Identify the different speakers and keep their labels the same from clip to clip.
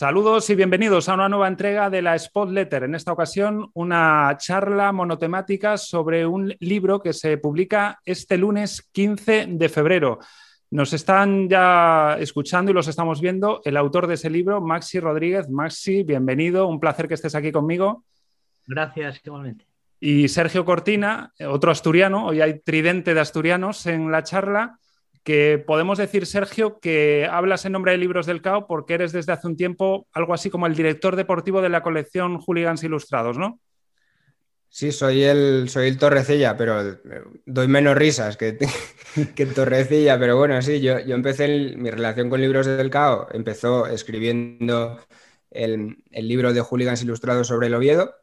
Speaker 1: Saludos y bienvenidos a una nueva entrega de la Spot Letter. En esta ocasión, una charla monotemática sobre un libro que se publica este lunes 15 de febrero. Nos están ya escuchando y los estamos viendo el autor de ese libro, Maxi Rodríguez. Maxi, bienvenido. Un placer que estés aquí conmigo.
Speaker 2: Gracias, igualmente.
Speaker 1: Y Sergio Cortina, otro asturiano. Hoy hay tridente de asturianos en la charla que podemos decir, Sergio, que hablas en nombre de Libros del CAO porque eres desde hace un tiempo algo así como el director deportivo de la colección Hooligans Ilustrados, ¿no?
Speaker 3: Sí, soy el, soy el Torrecilla, pero eh, doy menos risas que, que Torrecilla, pero bueno, sí, yo, yo empecé mi relación con Libros del CAO, empezó escribiendo el, el libro de Hooligans Ilustrados sobre el Oviedo,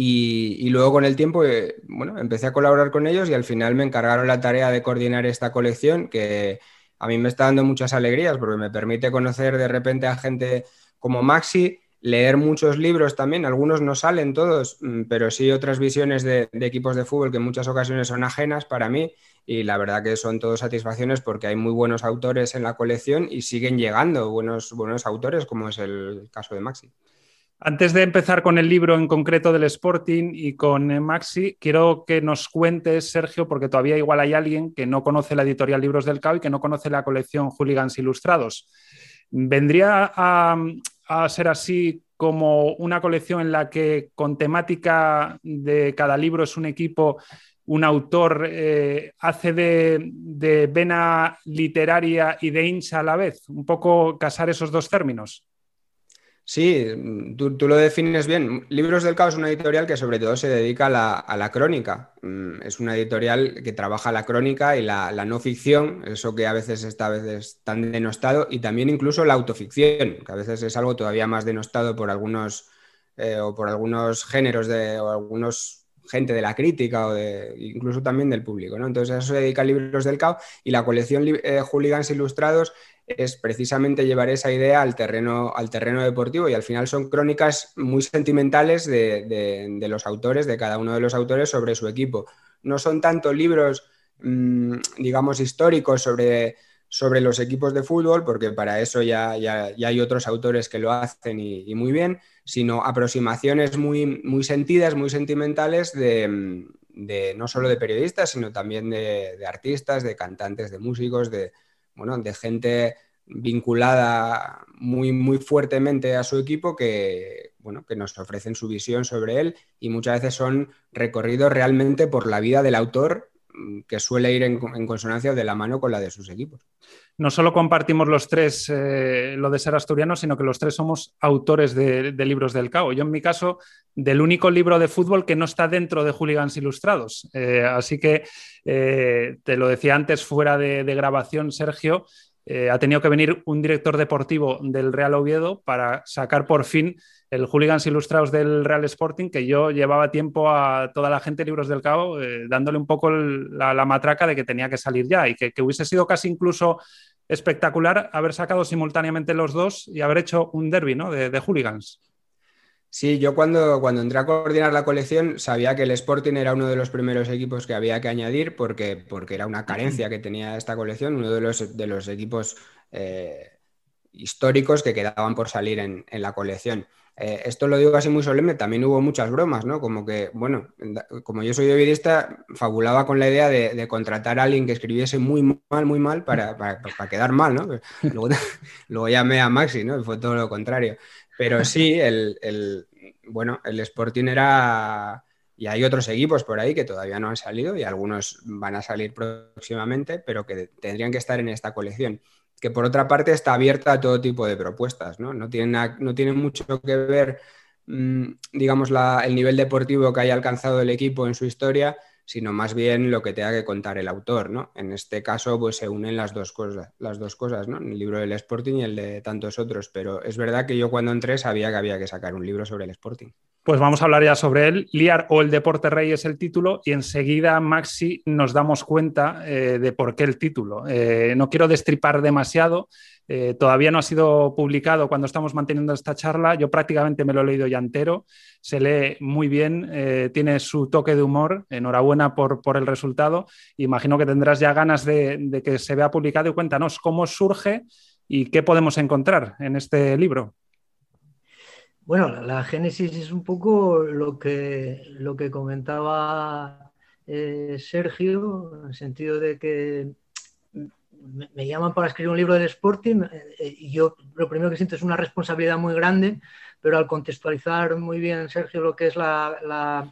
Speaker 3: y, luego con el tiempo, eh, bueno, empecé a colaborar con ellos y al final me encargaron la tarea de coordinar esta colección que a mí me está dando muchas alegrías porque me permite conocer de repente a gente como Maxi, leer muchos libros también, algunos no salen todos, mm, pero sí otras visiones de, equipos de fútbol que en muchas ocasiones son ajenas para mí y la verdad que son todos satisfacciones porque hay muy buenos autores en la colección y siguen llegando buenos, buenos autores como es el caso de Maxi.
Speaker 1: Antes de empezar con el libro en concreto del Sporting y con eh, Maxi, quiero que nos cuentes, Sergio, porque todavía igual hay alguien que no conoce la editorial Libros del CAO y que no conoce la colección Hooligans Ilustrados. ¿Vendría a, ser así como una colección en la que con temática de cada libro es un equipo, un autor eh, hace de, de vena literaria y de hincha a la vez? Un poco casar esos dos términos.
Speaker 3: Sí, tú, lo defines bien. Libros del Caos es una editorial que sobre todo se dedica a la, crónica. Mm, es una editorial que trabaja la crónica y la, no ficción, eso que a veces está a veces tan denostado, y también incluso la autoficción, que a veces es algo todavía más denostado por algunos eh, o por algunos géneros de, o algunos gente de la crítica o de, incluso también del público. ¿no? Entonces eso se dedica a Libros del Caos y la colección eh, Hooligans Ilustrados es precisamente llevar esa idea al terreno, al terreno deportivo y al final son crónicas muy sentimentales de, los autores, de cada uno de los autores sobre su equipo. No son tanto libros, mm, digamos, históricos sobre, sobre los equipos de fútbol, porque para eso ya, ya, hay otros autores que lo hacen y, muy bien, sino aproximaciones muy, muy sentidas, muy sentimentales de, no solo de periodistas, sino también de, de artistas, de cantantes, de músicos, de, bueno, de gente vinculada muy, muy fuertemente a su equipo que, bueno, que nos ofrecen su visión sobre él y muchas veces son recorridos realmente por la vida del autor mm, que suele ir en, consonancia de la mano con la de sus equipos.
Speaker 1: No solo compartimos los tres eh, lo de ser asturiano, sino que los tres somos autores de, libros del CAO. Yo en mi caso, del único libro de fútbol que no está dentro de Hooligans Ilustrados. Eh, así que eh, te lo decía antes fuera de, grabación, Sergio, ha tenido que venir un director deportivo del Real Oviedo para sacar por fin el Hooligans Ilustrados del Real Sporting, que yo llevaba tiempo a toda la gente de Libros del Cabo dándole un poco la, matraca de que tenía que salir ya y que, hubiese sido casi incluso espectacular haber sacado simultáneamente los dos y haber hecho un derby ¿no? de, hooligans.
Speaker 3: Sí, yo cuando, cuando entré a coordinar la colección sabía que el Sporting era uno de los primeros equipos que había que añadir porque, porque era una carencia que tenía esta colección, uno de los, de los equipos eh, históricos que quedaban por salir en, en la colección. Eh, esto lo digo así muy solemne, también hubo muchas bromas, ¿no? Como que, bueno, como yo soy periodista, fabulaba con la idea de, contratar a alguien que escribiese muy mal, muy mal para, quedar mal, ¿no? Luego, llamé a Maxi, ¿no? Y fue todo lo contrario. Pero sí, el, bueno, el Sporting era... Y hay otros equipos por ahí que todavía no han salido y algunos van a salir próximamente, pero que tendrían que estar en esta colección que por otra parte está abierta a todo tipo de propuestas, ¿no? No tiene, no tiene mucho que ver, mm, digamos, el nivel deportivo que haya alcanzado el equipo en su historia, sino más bien lo que tenga que contar el autor, ¿no? En este caso, pues se unen las dos cosas, las dos cosas, ¿no? El libro del Sporting y el de tantos otros, pero es verdad que yo cuando entré sabía que había que sacar un libro sobre el Sporting.
Speaker 1: Pues vamos a hablar ya sobre él. Liar o el deporte rey es el título y enseguida, Maxi, nos damos cuenta eh, de por qué el título. Eh, no quiero destripar demasiado. Eh, todavía no ha sido publicado cuando estamos manteniendo esta charla. Yo prácticamente me lo he leído ya entero. Se lee muy bien, tiene su toque de humor. Enhorabuena por, por el resultado. Imagino que tendrás ya ganas de, de que se vea publicado y cuéntanos cómo surge y qué podemos encontrar en este libro.
Speaker 2: Bueno, la, génesis es un poco lo que, lo que comentaba eh, Sergio, en el sentido de que me, llaman para escribir un libro del Sporting eh, y yo lo primero que siento es una responsabilidad muy grande, pero al contextualizar muy bien, Sergio, lo que es la,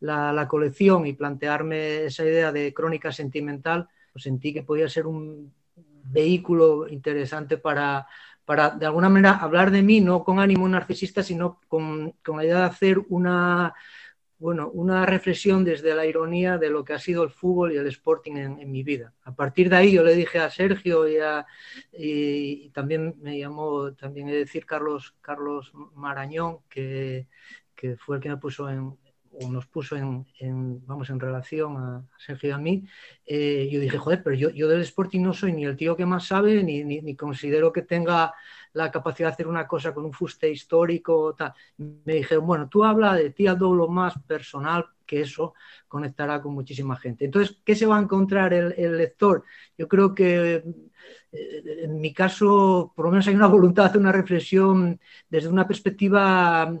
Speaker 2: la, colección y plantearme esa idea de crónica sentimental, pues sentí que podía ser un vehículo interesante para, para, de alguna manera, hablar de mí, no con ánimo narcisista, sino con, con la idea de hacer una bueno, una reflexión desde la ironía de lo que ha sido el fútbol y el sporting en, mi vida. A partir de ahí yo le dije a Sergio y, y, también me llamó, también he de decir Carlos, Carlos Marañón, que, que fue el que me puso en, o nos puso en, vamos, en relación a Sergio y a mí, eh, yo dije, joder, pero yo, yo del Sporting no soy ni el tío que más sabe, ni, ni, considero que tenga la capacidad de hacer una cosa con un fuste histórico. Tal. Me dijeron, bueno, tú habla de ti algo lo más personal, que eso conectará con muchísima gente. Entonces, ¿qué se va a encontrar el, el lector? Yo creo que eh, en mi caso, por lo menos hay una voluntad de hacer una reflexión desde una perspectiva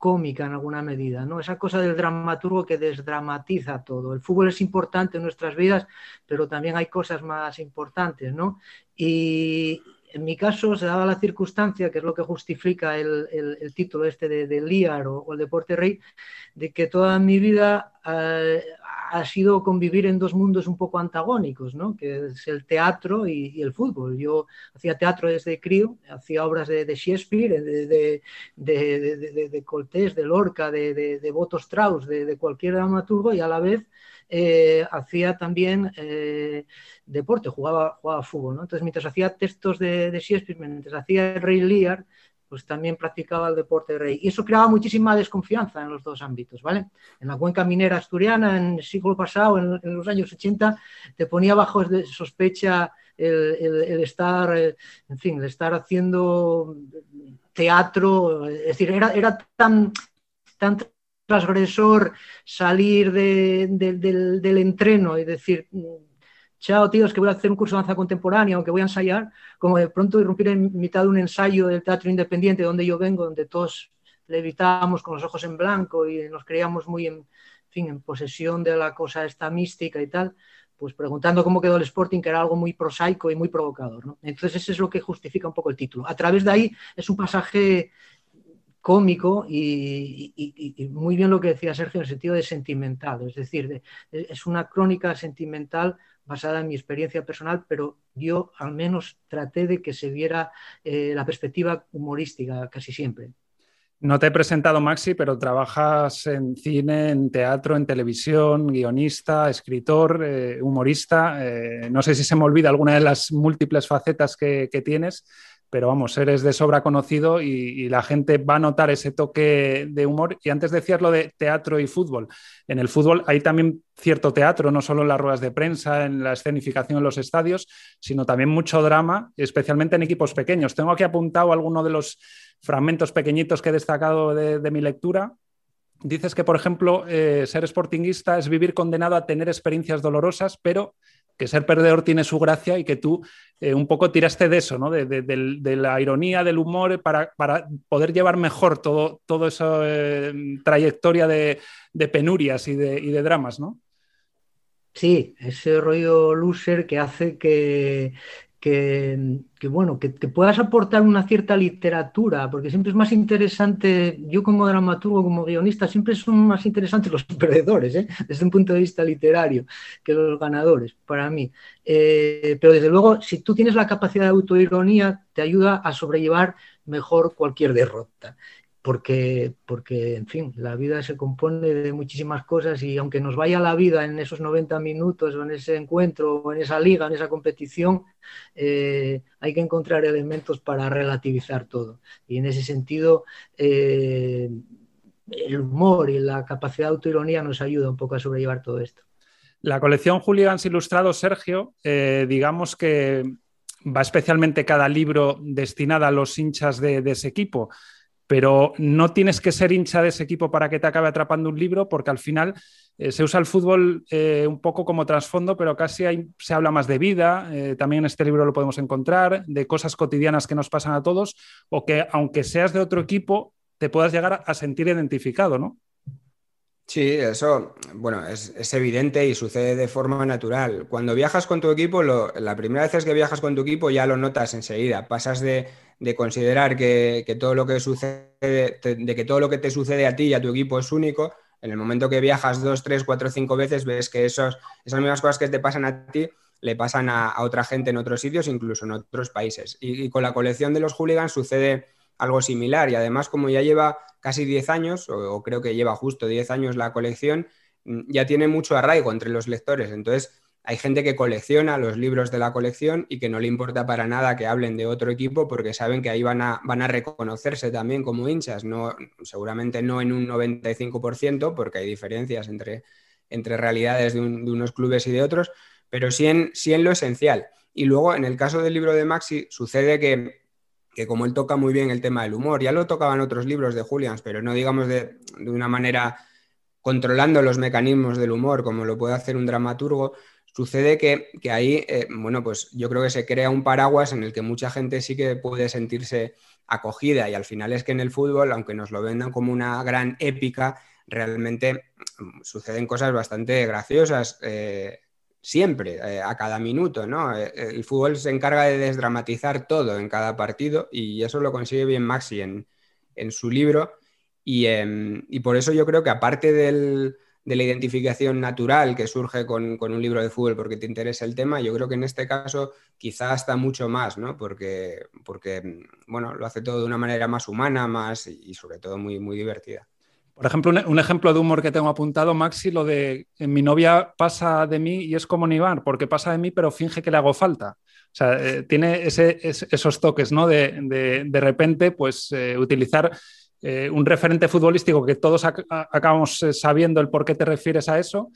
Speaker 2: cómica en alguna medida, ¿no? Esa cosa del dramaturgo que desdramatiza todo. El fútbol es importante en nuestras vidas, pero también hay cosas más importantes, ¿no? Y en mi caso se daba la circunstancia, que es lo que justifica el, título este de, de Liar o, el Deporte Rey, de que toda mi vida eh, ha sido convivir en dos mundos un poco antagónicos, ¿no? que es el teatro y, el fútbol. Yo hacía teatro desde crío, hacía obras de, Shakespeare, de, de, de, de Coltés, de Lorca, de, de, Boto Strauss, de, cualquier dramaturgo y a la vez eh, hacía también eh, deporte, jugaba, jugaba fútbol. ¿no? Entonces, mientras hacía textos de, Shakespeare, mientras hacía el Rey Lear, pues también practicaba el deporte de rey. Y eso creaba muchísima desconfianza en los dos ámbitos, ¿vale? En la cuenca minera asturiana, en el siglo pasado, en, los años 80, te ponía bajo sospecha el, estar, eh, en fin, el estar haciendo teatro, es decir, era, era tan, tan transgresor salir del, del entreno y decir, chao tíos, que voy a hacer un curso de danza contemporánea o que voy a ensayar, como de pronto irrumpir en mitad de un ensayo del teatro independiente donde yo vengo, donde todos levitábamos con los ojos en blanco y nos creíamos muy en, fin, en posesión de la cosa esta mística y tal, pues preguntando cómo quedó el Sporting, que era algo muy prosaico y muy provocador. ¿no? Entonces, eso es lo que justifica un poco el título. A través de ahí es un pasaje cómico y, muy bien lo que decía Sergio en el sentido de sentimental, es decir, es una crónica sentimental basada en mi experiencia personal, pero yo al menos traté de que se viera eh, la perspectiva humorística casi siempre.
Speaker 1: No te he presentado, Maxi, pero trabajas en cine, en teatro, en televisión, guionista, escritor, eh, humorista. Eh, no sé si se me olvida alguna de las múltiples facetas que tienes, pero vamos, eres de sobra conocido y, la gente va a notar ese toque de humor. Y antes decías lo de teatro y fútbol. En el fútbol hay también cierto teatro, no solo en las ruedas de prensa, en la escenificación en los estadios, sino también mucho drama, especialmente en equipos pequeños. Tengo aquí apuntado algunos de los fragmentos pequeñitos que he destacado de, mi lectura. Dices que, por ejemplo, eh, ser sportinguista es vivir condenado a tener experiencias dolorosas, pero que ser perdedor tiene su gracia y que tú eh, un poco tiraste de eso, ¿no? de, la ironía, del humor, para, poder llevar mejor todo, todo esa eh, trayectoria de, penurias y de, y de dramas, ¿no?
Speaker 2: Sí, ese rollo loser que hace que, que, bueno, que, puedas aportar una cierta literatura, porque siempre es más interesante, yo como dramaturgo, como guionista, siempre son más interesantes los perdedores, ¿eh? desde un punto de vista literario, que los ganadores, para mí. Eh, pero desde luego, si tú tienes la capacidad de autoironía, te ayuda a sobrellevar mejor cualquier derrota porque, porque, en fin, la vida se compone de muchísimas cosas y aunque nos vaya la vida en esos 90 minutos o en ese encuentro o en esa liga, en esa competición, eh, hay que encontrar elementos para relativizar todo. Y en ese sentido, eh, el humor y la capacidad de autoironía nos ayuda un poco a sobrellevar todo esto.
Speaker 1: La colección Hooligans Ilustrados, Sergio, eh, digamos que va especialmente cada libro destinado a los hinchas de ese equipo pero no tienes que ser hincha de ese equipo para que te acabe atrapando un libro, porque al final eh, se usa el fútbol eh, un poco como trasfondo, pero casi se habla más de vida. Eh, también en este libro lo podemos encontrar, de cosas cotidianas que nos pasan a todos, o que aunque seas de otro equipo, te puedas llegar a sentir identificado, ¿no?
Speaker 3: Sí, eso, bueno, es, evidente y sucede de forma natural. Cuando viajas con tu equipo, la primera vez que viajas con tu equipo ya lo notas enseguida. Pasas de, considerar que, todo lo que sucede, de que todo lo que te sucede a ti y a tu equipo es único. En el momento que viajas dos, tres, cuatro, cinco veces, ves que esos, esas mismas cosas que te pasan a ti le pasan a, otra gente en otros sitios, incluso en otros países. y con la colección de los hooligans sucede algo similar y además como ya lleva casi 10 años, o, creo que lleva justo 10 años la colección, ya tiene mucho arraigo entre los lectores. Entonces, hay gente que colecciona los libros de la colección y que no le importa para nada que hablen de otro equipo porque saben que ahí van a, van a reconocerse también como hinchas, no, seguramente no en un 95% porque hay diferencias entre, entre realidades de, unos clubes y de otros, pero sí en, sí en lo esencial. Y luego, en el caso del libro de Maxi, sucede que que como él toca muy bien el tema del humor, ya lo tocaban otros libros de Julians, pero no digamos de, una manera controlando los mecanismos del humor como lo puede hacer un dramaturgo, sucede que, ahí, eh, bueno, pues yo creo que se crea un paraguas en el que mucha gente sí que puede sentirse acogida y al final es que en el fútbol, aunque nos lo vendan como una gran épica, realmente mm, suceden cosas bastante graciosas. Eh, siempre, eh, a cada minuto, ¿no? El fútbol se encarga de desdramatizar todo en cada partido y eso lo consigue bien Maxi en, su libro em, y, por eso yo creo que aparte de la identificación natural que surge con, un libro de fútbol porque te interesa el tema, yo creo que en este caso quizá hasta mucho más, ¿no? Porque, porque bueno, lo hace todo de una manera más humana, más y sobre todo muy, muy divertida.
Speaker 1: Por ejemplo, un, ejemplo de humor que tengo apuntado, Maxi, lo de mi novia pasa de mí y es como Nivar, porque pasa de mí pero finge que le hago falta. O sea, eh, tiene esos toques, ¿no? De, de, repente, pues eh, utilizar eh, un referente futbolístico que todos acabamos sabiendo el por qué te refieres a eso,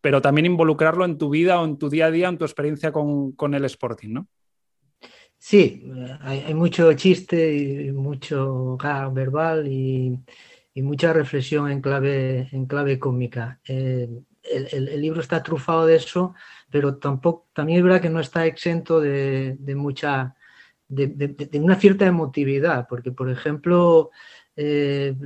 Speaker 1: pero también involucrarlo en tu vida o en tu día a día, en tu experiencia con, con el Sporting, ¿no?
Speaker 2: Sí, hay, mucho chiste y mucho verbal y mucha reflexión en clave, en clave cómica. Eh, el, libro está trufado de eso, pero tampoco, también es verdad que no está exento de, mucha, de, una cierta emotividad, porque por ejemplo, eh,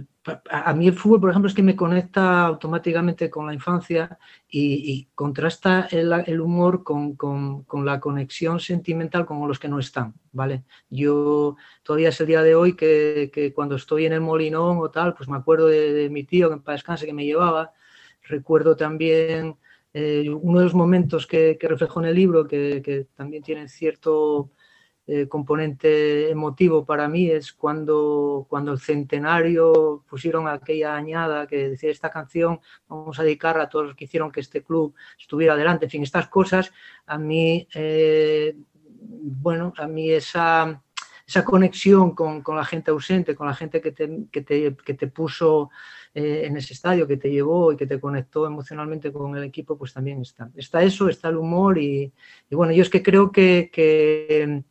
Speaker 2: a mí el fútbol, por ejemplo, es que me conecta automáticamente con la infancia y, contrasta el, humor con, la conexión sentimental con los que no están, ¿vale? Yo todavía es el día de hoy que, cuando estoy en el Molinón o tal, pues me acuerdo de, mi tío que paz descanse que me llevaba, recuerdo también eh, uno de los momentos que, que reflejo en el libro que también tiene cierto eh, componente emotivo para mí es cuando, cuando el centenario pusieron aquella añada que decía esta canción vamos a dedicarla a todos los que hicieron que este club estuviera adelante. En fin, estas cosas a mí, eh, bueno, a mí esa, esa conexión con, con, la gente ausente, con la gente que te, que te, que te puso eh, en ese estadio, que te llevó y que te conectó emocionalmente con el equipo, pues también está. Está eso, está el humor y, y bueno, yo es que creo que, que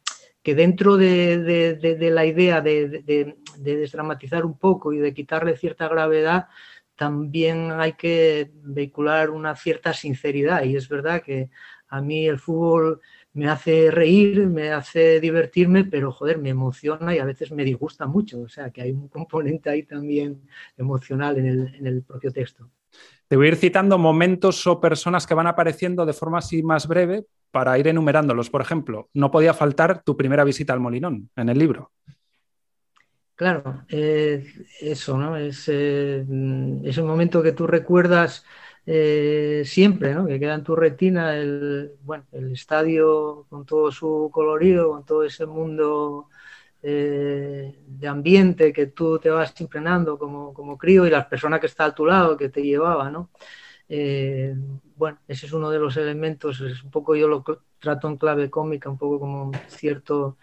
Speaker 2: que dentro de, la idea de, desdramatizar un poco y de quitarle cierta gravedad, también hay que vehicular una cierta sinceridad. Y es verdad que a mí el fútbol me hace reír, me hace divertirme, pero joder, me emociona y a veces me disgusta mucho. O sea que hay un componente ahí también emocional en el, en el propio texto.
Speaker 1: Te voy a ir citando momentos o personas que van apareciendo de forma así más breve para ir enumerándolos. Por ejemplo, no podía faltar tu primera visita al Molinón en el libro.
Speaker 2: Claro, eh, eso, ¿no? Es, eh, es, un momento que tú recuerdas eh, siempre, ¿no? Que queda en tu retina el, bueno, el estadio con todo su colorido, con todo ese mundo eh, de ambiente que tú te vas impregnando como, como, crío y las personas que está a tu lado, que te llevaba, ¿no? Eh, bueno, ese es uno de los elementos, es un poco yo lo trato en clave cómica, un poco como cierto,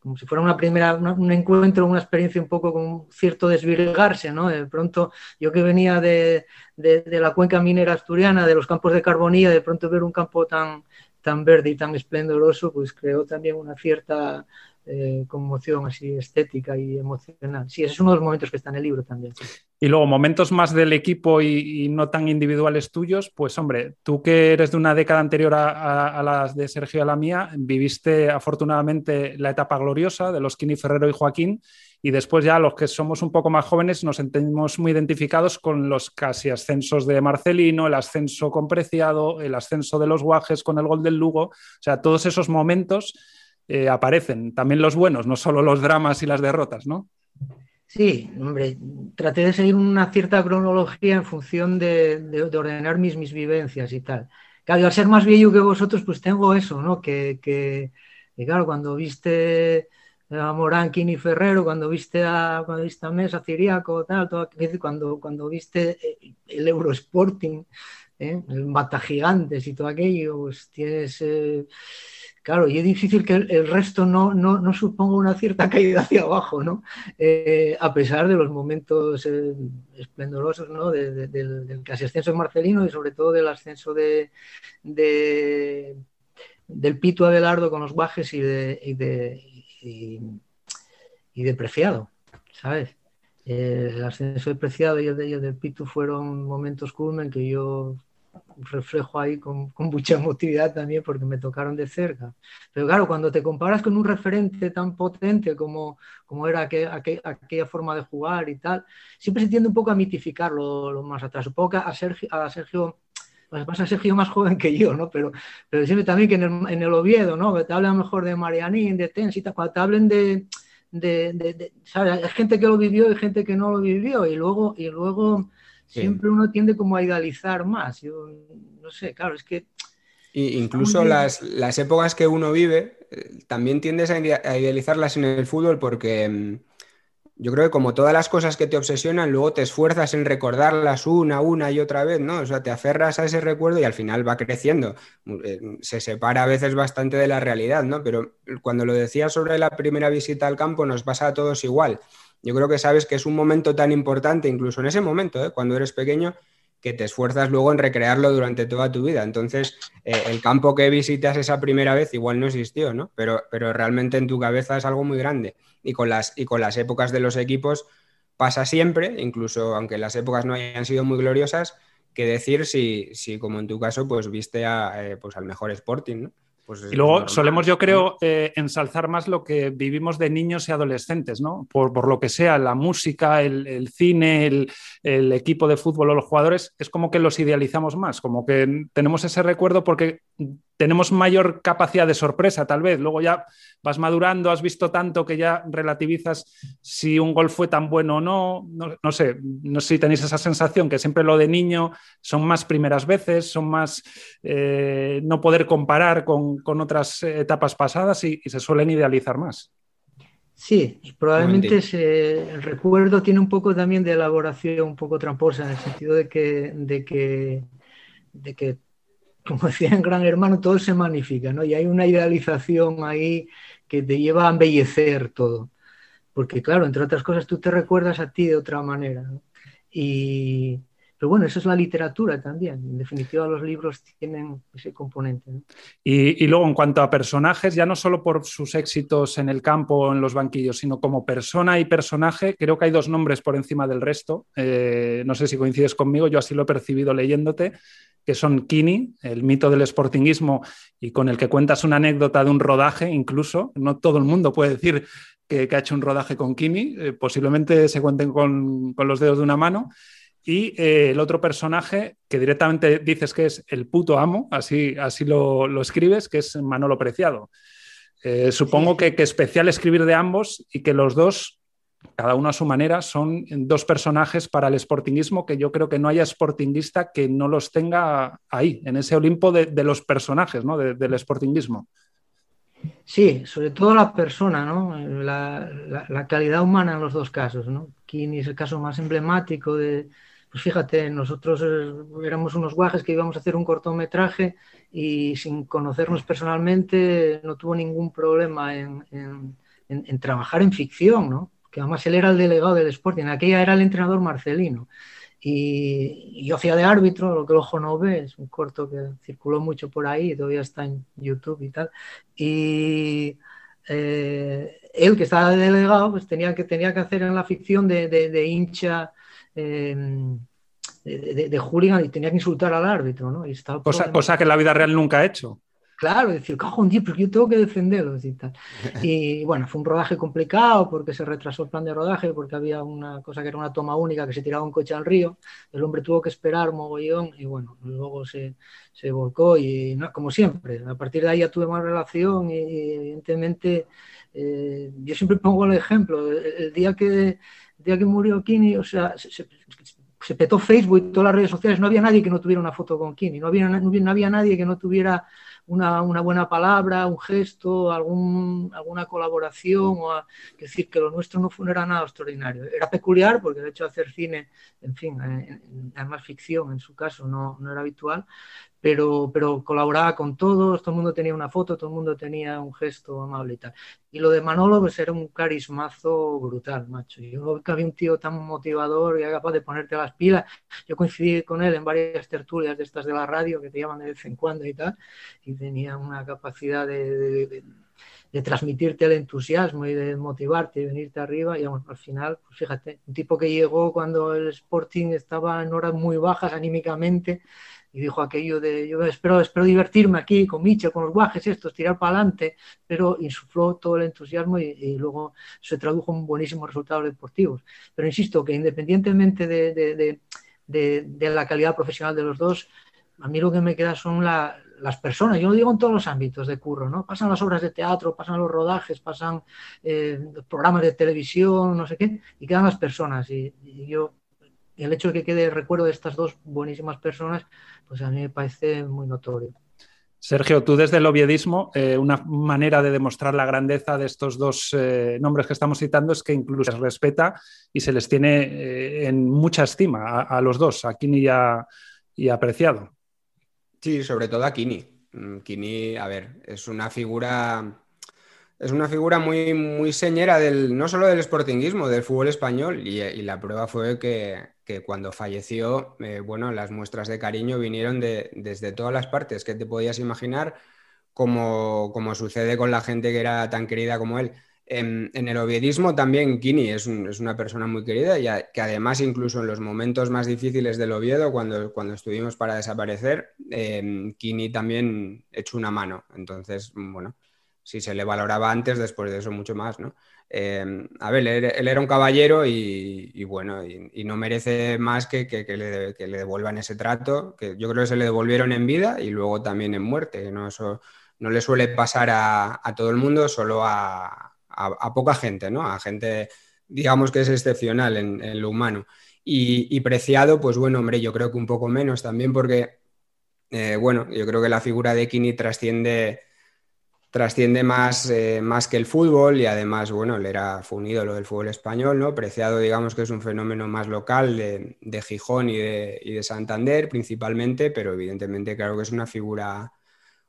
Speaker 2: como si fuera una primera, un encuentro, una experiencia un poco con cierto desvirgarse, ¿no? De pronto, yo que venía de, de, de, la cuenca minera asturiana, de los campos de carbonía, de pronto ver un campo tan, tan verde y tan esplendoroso, pues creó también una cierta eh, conmoción así estética y emocional. Sí, ese es uno de los momentos que está en el libro también.
Speaker 1: Y luego, momentos más del equipo y, no tan individuales tuyos, pues hombre, tú que eres de una década anterior a, las de Sergio y a la mía, viviste afortunadamente la etapa gloriosa de los Kini Ferrero y Joaquín, y después ya los que somos un poco más jóvenes nos sentimos muy identificados con los casi ascensos de Marcelino, el ascenso con Preciado, el ascenso de los Guajes con el gol del Lugo, o sea, todos esos momentos eh, aparecen, también los buenos, no solo los dramas y las derrotas, ¿no?
Speaker 2: Sí, hombre, traté de seguir una cierta cronología en función de, ordenar mis, mis vivencias y tal. Claro, al ser más viejo que vosotros, pues tengo eso, ¿no? Que, que, claro, cuando viste a Moranquín y Ferrero, cuando viste a, cuando viste a Mesa, Ciriaco, tal, cuando, cuando viste el Eurosporting, ¿eh? el Mata Gigantes y todo aquello, pues tienes... Eh, Claro, y es difícil que el, resto no, no, suponga una cierta caída hacia abajo, ¿no? Eh, a pesar de los momentos eh, esplendorosos ¿no? del, casi ascenso de Marcelino y sobre todo del ascenso de, del Pito Abelardo con los Bajes y de, y y, de Preciado, ¿sabes? El ascenso de Preciado y el, de, el del Pito fueron momentos culmen que yo reflejo ahí con, mucha emotividad también porque me tocaron de cerca. Pero claro, cuando te comparas con un referente tan potente como, como era aquella forma de jugar y tal, siempre se tiende un poco a mitificarlo lo más atrás. Supongo que a Sergio, a Sergio pasa Sergio más joven que yo, ¿no? Pero, pero siempre también que en el, en el Oviedo, ¿no? Que te hablan mejor de Marianín, de Tensita, cuando te hablen de, de, de, ¿sabes? Hay gente que lo vivió y gente que no lo vivió y luego, y luego siempre uno tiende como a idealizar más. Yo no sé, claro, es que...
Speaker 3: incluso las, las, épocas que uno vive, eh, también tiendes a idealizarlas en el fútbol porque mm, yo creo que como todas las cosas que te obsesionan, luego te esfuerzas en recordarlas una, una y otra vez, ¿no? O sea, te aferras a ese recuerdo y al final va creciendo. Eh, se separa a veces bastante de la realidad, ¿no? Pero cuando lo decía sobre la primera visita al campo, nos pasa a todos igual yo creo que sabes que es un momento tan importante, incluso en ese momento, ¿eh? cuando eres pequeño, que te esfuerzas luego en recrearlo durante toda tu vida. Entonces, eh, el campo que visitas esa primera vez igual no existió, ¿no? Pero, pero realmente en tu cabeza es algo muy grande. Y con, las, y con las épocas de los equipos pasa siempre, incluso aunque las épocas no hayan sido muy gloriosas, que decir si, si como en tu caso, pues viste a, eh, pues al mejor Sporting, ¿no?
Speaker 1: Pues y luego solemos, yo creo, eh, ensalzar más lo que vivimos de niños y adolescentes, ¿no? Por, lo que sea, la música, el, cine, el, el, equipo de fútbol o los jugadores, es como que los idealizamos más, como que tenemos ese recuerdo porque tenemos mayor capacidad de sorpresa, tal vez. Luego ya vas madurando, has visto tanto que ya relativizas si un gol fue tan bueno o no. No, sé, no sé si tenéis esa sensación que siempre lo de niño son más primeras veces, son más eh, no poder comparar con, otras etapas pasadas y, se suelen idealizar más.
Speaker 2: Sí, probablemente el recuerdo tiene un poco también de elaboración un poco tramposa en el sentido de que, de que, de que como decía en Gran Hermano, todo se magnifica, ¿no? Y hay una idealización ahí que te lleva a embellecer todo. Porque, claro, entre otras cosas, tú te recuerdas a ti de otra manera. Y, pero bueno, eso es la literatura también. En definitiva, los libros tienen ese componente.
Speaker 1: Y, luego, en cuanto a personajes, ya no solo por sus éxitos en el campo o en los banquillos, sino como persona y personaje, creo que hay dos nombres por encima del resto. Eh, no sé si coincides conmigo, yo así lo he percibido leyéndote que son Kini, el mito del sportinguismo y con el que cuentas una anécdota de un rodaje, incluso. No todo el mundo puede decir que, ha hecho un rodaje con Kini, eh, posiblemente se cuenten con, los dedos de una mano. Y eh, el otro personaje que directamente dices que es el puto amo, así, así lo, escribes, que es Manolo Preciado. Eh, supongo que, que especial escribir de ambos y que los dos cada uno a su manera, son dos personajes para el sportingismo que yo creo que no haya sportinguista que no los tenga ahí, en ese Olimpo de, los personajes ¿no? del sportingismo.
Speaker 2: Sí, sobre todo la persona, ¿no? la, calidad humana en los dos casos. ¿no? Kini es el caso más emblemático de, pues fíjate, nosotros eh, éramos unos guajes que íbamos a hacer un cortometraje y sin conocernos personalmente no tuvo ningún problema en, en trabajar en ficción, ¿no? que además él era el delegado del Sporting, aquella era el entrenador Marcelino. Y, yo hacía de árbitro, lo que el ojo no ve, es un corto que circuló mucho por ahí, todavía está en YouTube y tal. Y eh, él, que estaba delegado, pues tenía que, tenía que hacer en la ficción de, hincha. Em, de, de, hooligan y tenía que insultar al árbitro, ¿no? Y
Speaker 1: estaba cosa, cosa que en la vida real nunca ha hecho.
Speaker 2: Claro, decir, cajón, tío, porque yo tengo que defenderlos y tal. Y bueno, fue un rodaje complicado porque se retrasó el plan de rodaje, porque había una cosa que era una toma única que se tiraba un coche al río. El hombre tuvo que esperar mogollón y bueno, luego se, se volcó y no, como siempre, a partir de ahí ya tuve más relación y, evidentemente eh, yo siempre pongo el ejemplo. El, día, que, día que murió Kini, o sea, se, petó Facebook y todas las redes sociales, no había nadie que no tuviera una foto con Kini, no había, no nadie que no tuviera una, buena palabra, un gesto, alguna colaboración, o decir que lo nuestro no, fue, era nada extraordinario. Era peculiar porque de hecho hacer cine, en fin, además ficción en su caso no, no era habitual, pero, pero colaboraba con todos, todo el mundo tenía una foto, todo el mundo tenía un gesto amable y tal. Y lo de Manolo pues era un carismazo brutal, macho. Yo nunca había un tío tan motivador y capaz de ponerte las pilas. Yo coincidí con él en varias tertulias de estas de la radio que te llaman de vez en cuando y tal, y tenía una capacidad de, de, transmitirte el entusiasmo y de motivarte y venirte arriba. Y al final, pues fíjate, un tipo que llegó cuando el Sporting estaba en horas muy bajas anímicamente y dijo aquello de yo espero, espero divertirme aquí con Michel, con los guajes estos, tirar para adelante, pero insufló todo el entusiasmo y, luego se tradujo en buenísimos resultados deportivos. Pero insisto que independientemente de, de, de, la calidad profesional de los dos, a mí lo que me queda son las personas. Yo lo digo en todos los ámbitos de curro, ¿no? Pasan las obras de teatro, pasan los rodajes, pasan eh, programas de televisión, no sé qué, y quedan las personas. Y yo el hecho de que quede recuerdo de estas dos buenísimas personas, pues a mí me parece muy notorio.
Speaker 1: Sergio, tú desde el oviedismo, eh, una manera de demostrar la grandeza de estos dos eh, nombres que estamos citando es que incluso se respeta y se les tiene eh, en mucha estima a, los dos, a Kini y a, y Apreciado.
Speaker 3: Sí, sobre todo a Kini. Mm, Kini, a ver, es una figura es una figura muy, muy señera del, no solo del sportinguismo, del fútbol español. Y, la prueba fue que, cuando falleció, eh, bueno, las muestras de cariño vinieron de, desde todas las partes que te podías imaginar, como, como, sucede con la gente que era tan querida como él. En, el oviedismo también Kini es, una persona muy querida y que además incluso en los momentos más difíciles del Oviedo, cuando, cuando estuvimos para desaparecer, eh, Kini también echó una mano. Entonces, bueno, si se le valoraba antes, después de eso mucho más, ¿no? Em, a ver, él, era un caballero y, bueno, y, no merece más que, que, le, devuelvan ese trato, que yo creo que se le devolvieron en vida y luego también en muerte, ¿no? Eso no le suele pasar a, todo el mundo, solo a, poca gente, ¿no? A gente, digamos que es excepcional en, lo humano. Y, preciado, pues bueno, hombre, yo creo que un poco menos también porque, eh, bueno, yo creo que la figura de Kini trasciende trasciende más, eh, más que el fútbol y además, bueno, él era, fue un ídolo del fútbol español, ¿no? Preciado, digamos que es un fenómeno más local de, Gijón y de, y de, Santander principalmente, pero evidentemente claro que es una figura,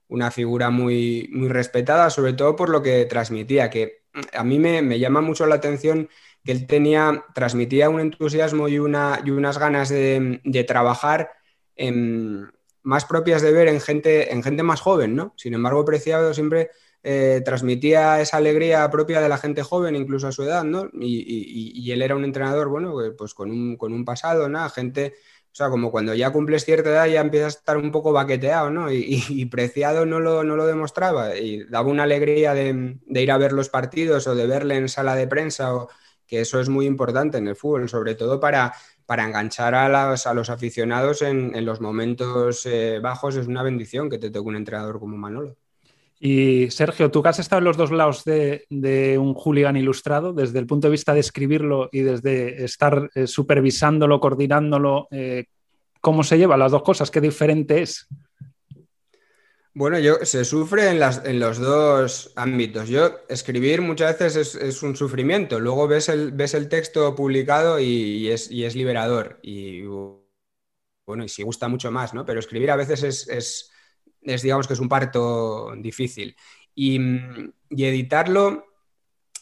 Speaker 3: una figura muy, muy respetada, sobre todo por lo que transmitía, que a mí me, llama mucho la atención que él tenía, transmitía un entusiasmo y, una, y unas ganas de, de trabajar en más propias de ver en gente, en gente más joven, ¿no? Sin embargo, Preciado siempre eh, transmitía esa alegría propia de la gente joven, incluso a su edad, ¿no? Y, él era un entrenador, bueno, pues, con un, con un pasado, ¿no? Gente, o sea, como cuando ya cumples cierta edad ya empiezas a estar un poco baqueteado, ¿no? Y, Preciado no lo, no lo, demostraba y daba una alegría de, de, ir a ver los partidos o de verle en sala de prensa, o, que eso es muy importante en el fútbol, sobre todo para para enganchar a, a los aficionados en, los momentos eh, bajos es una bendición que te toque un entrenador como Manolo.
Speaker 1: Y Sergio, tú que has estado en los dos lados de, un hooligan ilustrado, desde el punto de vista de escribirlo y desde estar eh, supervisándolo, coordinándolo, eh, ¿cómo se lleva las dos cosas? ¿Qué diferente es?
Speaker 3: Bueno, yo se sufre en, los dos ámbitos. Yo escribir muchas veces es, un sufrimiento. Luego ves el, texto publicado y, es, liberador. Y bueno, y si gusta mucho más, ¿no? Pero escribir a veces es, digamos que es un parto difícil. Y, editarlo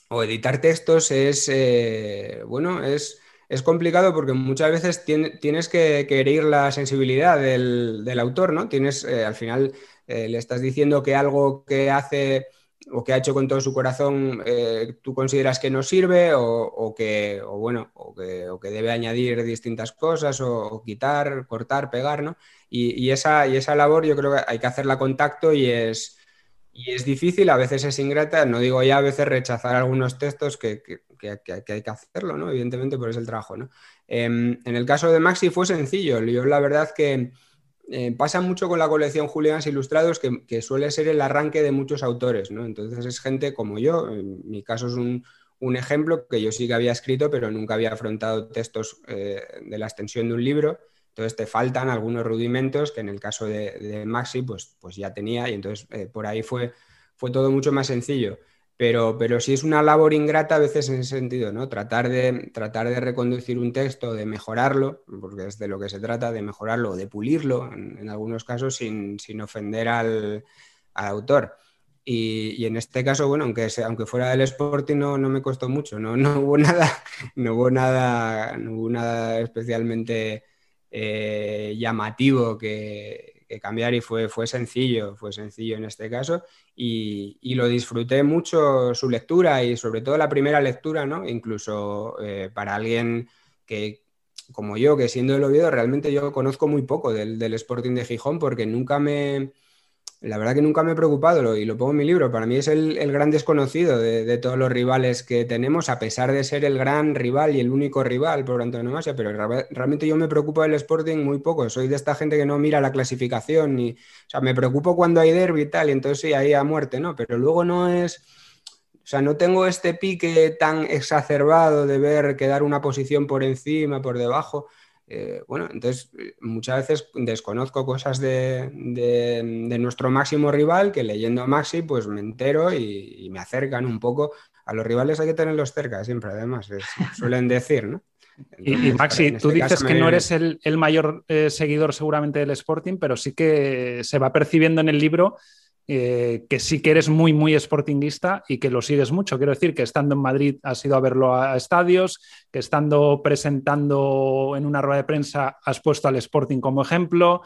Speaker 3: o editar textos es, eh, bueno, es complicado porque muchas veces tienes que, herir la sensibilidad del, autor, ¿no? Tienes, eh, al final, eh, le estás diciendo que algo que hace o que ha hecho con todo su corazón eh, tú consideras que no sirve o, que, bueno, o que, debe añadir distintas cosas o, quitar, cortar, pegar, ¿no? Y, esa, y esa labor yo creo que hay que hacerla con tacto y es, y es difícil, a veces es ingrata, no digo ya a veces rechazar algunos textos que, hay que hacerlo, ¿no? Evidentemente, por es el trabajo, ¿no? Em, en el caso de Maxi fue sencillo, yo la verdad que eh, pasa mucho con la colección Julián Ilustrados que, suele ser el arranque de muchos autores, ¿no? Entonces es gente como yo, en mi caso es un, ejemplo que yo sí que había escrito, pero nunca había afrontado textos eh, de la extensión de un libro. Entonces te faltan algunos rudimentos que en el caso de, Maxi pues, pues ya tenía y entonces eh, por ahí fue, fue todo mucho más sencillo. Pero, pero sí es una labor ingrata a veces en ese sentido, ¿no? Tratar de, tratar de reconducir un texto, de mejorarlo, porque es de lo que se trata, de mejorarlo, de pulirlo, en, algunos casos, sin, ofender al, autor. Y, en este caso, bueno, aunque, aunque fuera del Sporting no, no me costó mucho, no, no, hubo nada, no hubo nada, no hubo nada especialmente eh, llamativo que, cambiar y fue, fue sencillo, fue sencillo en este caso y, lo disfruté mucho su lectura y sobre todo la primera lectura, ¿no? Incluso eh, para alguien que, como yo, que siendo el Oviedo, realmente yo conozco muy poco del, del Sporting de Gijón porque nunca me la verdad que nunca me he preocupado y lo pongo en mi libro. Para mí es el, gran desconocido de, todos los rivales que tenemos, a pesar de ser el gran rival y el único rival por antonomasia. Pero realmente yo me preocupo del Sporting muy poco. Soy de esta gente que no mira la clasificación. Ni, o sea, me preocupo cuando hay derby y tal, y entonces sí, ahí a muerte, ¿no? Pero luego no es. O sea, no tengo este pique tan exacerbado de ver quedar una posición por encima, por debajo. Eh, bueno, entonces eh, muchas veces desconozco cosas de, nuestro máximo rival que leyendo a Maxi pues me entero y, me acercan un poco. A los rivales hay que tenerlos cerca siempre, además, suelen decir, ¿no?
Speaker 1: y, Maxi, tú este dices que no eres el, mayor eh, seguidor seguramente del Sporting, pero sí que se va percibiendo en el libro eh, que sí que eres muy, muy sportinguista y que lo sigues mucho. Quiero decir que estando en Madrid has ido a verlo a estadios, que estando presentando en una rueda de prensa has puesto al Sporting como ejemplo,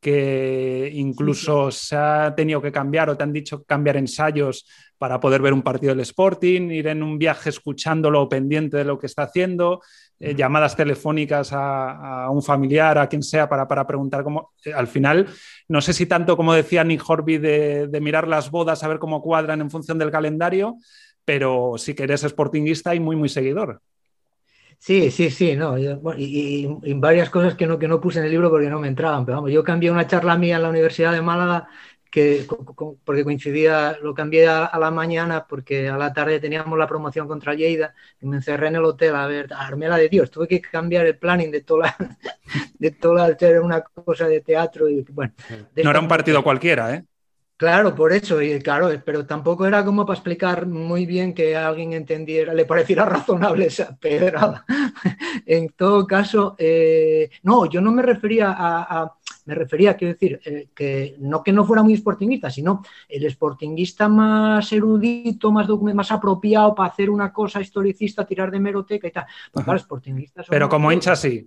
Speaker 1: que incluso se ha tenido que cambiar o te han dicho cambiar ensayos para poder ver un partido del Sporting, ir en un viaje escuchándolo pendiente de lo que está haciendo, eh, llamadas telefónicas a, un familiar, a quien sea, para, preguntar cómo. Eh, al final, no sé si tanto como decía Nick Horby de, mirar las bodas, a ver cómo cuadran en función del calendario, pero sí que eres sportinguista y muy, muy seguidor.
Speaker 2: Sí, sí, sí, no, y, varias cosas que no, que no puse en el libro porque no me entraban, pero vamos, yo cambié una charla mía en la Universidad de Málaga que, porque coincidía, lo cambié a, la mañana porque a la tarde teníamos la promoción contra Lleida y me encerré en el hotel a ver, a Armela de Dios, tuve que cambiar el planning de toda la, de toda la, una cosa de teatro y bueno.
Speaker 1: no era un partido cualquiera, ¿eh?
Speaker 2: Claro, por eso, y claro, pero tampoco era como para explicar muy bien que alguien entendiera, le pareciera razonable esa pedrada. en todo caso, eh, no, yo no me refería a, me refería, quiero decir, eh, que no que no fuera muy sportinguista, sino el sportinguista más erudito, más, más apropiado para hacer una cosa historicista, tirar de meroteca y tal. Pues claro.
Speaker 1: Pero como hincha sí.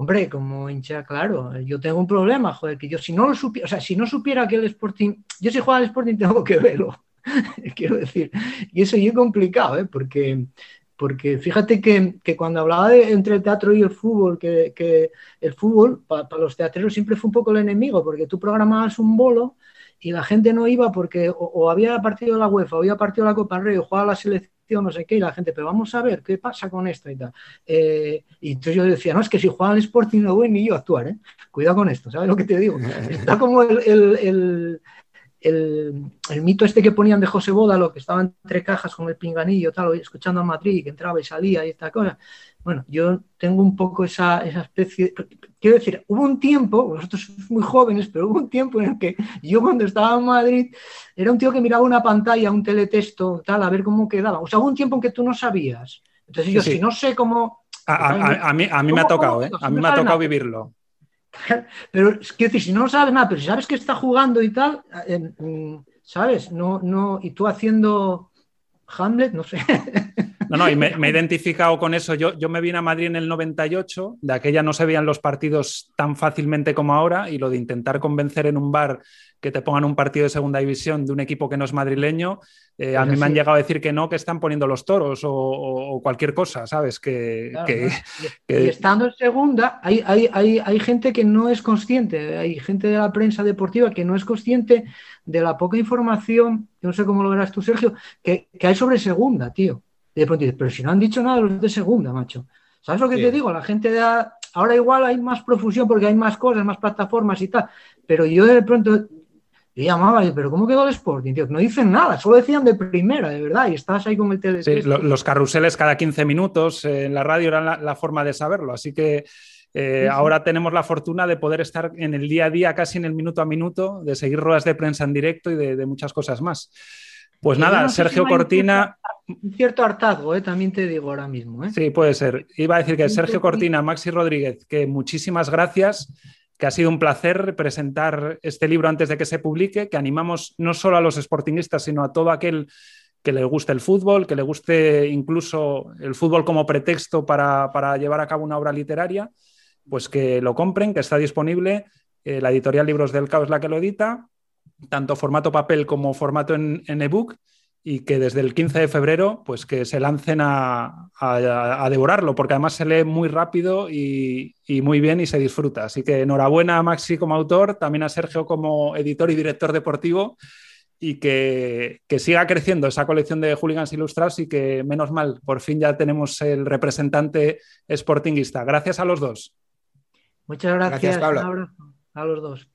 Speaker 2: Hombre, como hincha, claro, yo tengo un problema, joder, que yo si no lo supiera, o sea, si no supiera que el Sporting, yo si juega al Sporting tengo que verlo, quiero decir, y eso es complicado, ¿eh? porque, porque fíjate que, cuando hablaba de, entre el teatro y el fútbol, que, el fútbol para los teatreros siempre fue un poco el enemigo, porque tú programabas un bolo y la gente no iba porque o, había partido la UEFA, o había partido la Copa del Rey, o jugaba la selección no sé qué, y la gente, pero vamos a ver qué pasa con esto y tal. Eh, y entonces yo decía, no, es que si juega al Sporting no voy ni yo a actuar, ¿eh? Cuidado con esto, ¿sabes lo que te digo? Está como el, mito este que ponían de José Bódalo, que estaba entre cajas con el pinganillo, tal, escuchando a Madrid, que entraba y salía y esta cosa. Bueno, yo tengo un poco esa, esa especie, quiero decir, hubo un tiempo, vosotros sois muy jóvenes, pero hubo un tiempo en el que yo cuando estaba en Madrid era un tío que miraba una pantalla, un teletexto, tal, a ver cómo quedaba. O sea, hubo un tiempo en que tú no sabías. Entonces yo, si no sé cómo...
Speaker 1: A, mí, a mí me ha tocado, ¿eh? A mí me ha tocado vivirlo.
Speaker 2: Pero quiero decir, si no sabes nada, pero si sabes que está jugando y tal, mm, ¿sabes? No, no, y tú haciendo Hamlet, no sé.
Speaker 1: No, no, y me, he identificado con eso. Yo, yo me vine a Madrid en el 98, de aquella no se veían los partidos tan fácilmente como ahora, y lo de intentar convencer en un bar que te pongan un partido de segunda división de un equipo que no es madrileño, eh, a mí me han llegado a decir que no, que están poniendo los toros o, cualquier cosa, ¿sabes? Que,
Speaker 2: Y, estando en segunda, hay, hay, hay, hay, gente que no es consciente, hay gente de la prensa deportiva que no es consciente de la poca información, yo no sé cómo lo verás tú, Sergio, que, hay sobre segunda, tío. Y de pronto dices, pero si no han dicho nada los de segunda, macho. ¿Sabes lo que te digo? La gente de... Ahora igual hay más profusión porque hay más cosas, más plataformas y tal, pero yo de pronto yo llamaba, pero ¿cómo quedó el Sporting? No dicen nada, solo decían de primera, de verdad, y estás ahí con el tele.
Speaker 1: Sí, los carruseles cada 15 minutos eh, en la radio eran la, forma de saberlo, así que eh, ahora tenemos la fortuna de poder estar en el día a día, casi en el minuto a minuto, de seguir ruedas de prensa en directo y de, muchas cosas más. Pues nada, Sergio Cortina.
Speaker 2: Un cierto, hartazgo, eh, también te digo ahora mismo.
Speaker 1: Sí, puede ser. Iba a decir que Sergio Cortina, Maxi Rodríguez, que muchísimas gracias que ha sido un placer presentar este libro antes de que se publique, que animamos no solo a los sportingistas, sino a todo aquel que le guste el fútbol, que le guste incluso el fútbol como pretexto para, llevar a cabo una obra literaria, pues que lo compren, que está disponible. Eh, la editorial Libros del Caos es la que lo edita, tanto formato papel como formato en, en ebook y que desde el 15 de febrero pues que se lancen a, devorarlo, porque además se lee muy rápido y, muy bien y se disfruta. Así que enhorabuena a Maxi como autor, también a Sergio como editor y director deportivo y que, siga creciendo esa colección de hooligans ilustrados y que menos mal, por fin ya tenemos el representante sportinguista. Gracias a los dos.
Speaker 2: Muchas gracias, gracias a los dos.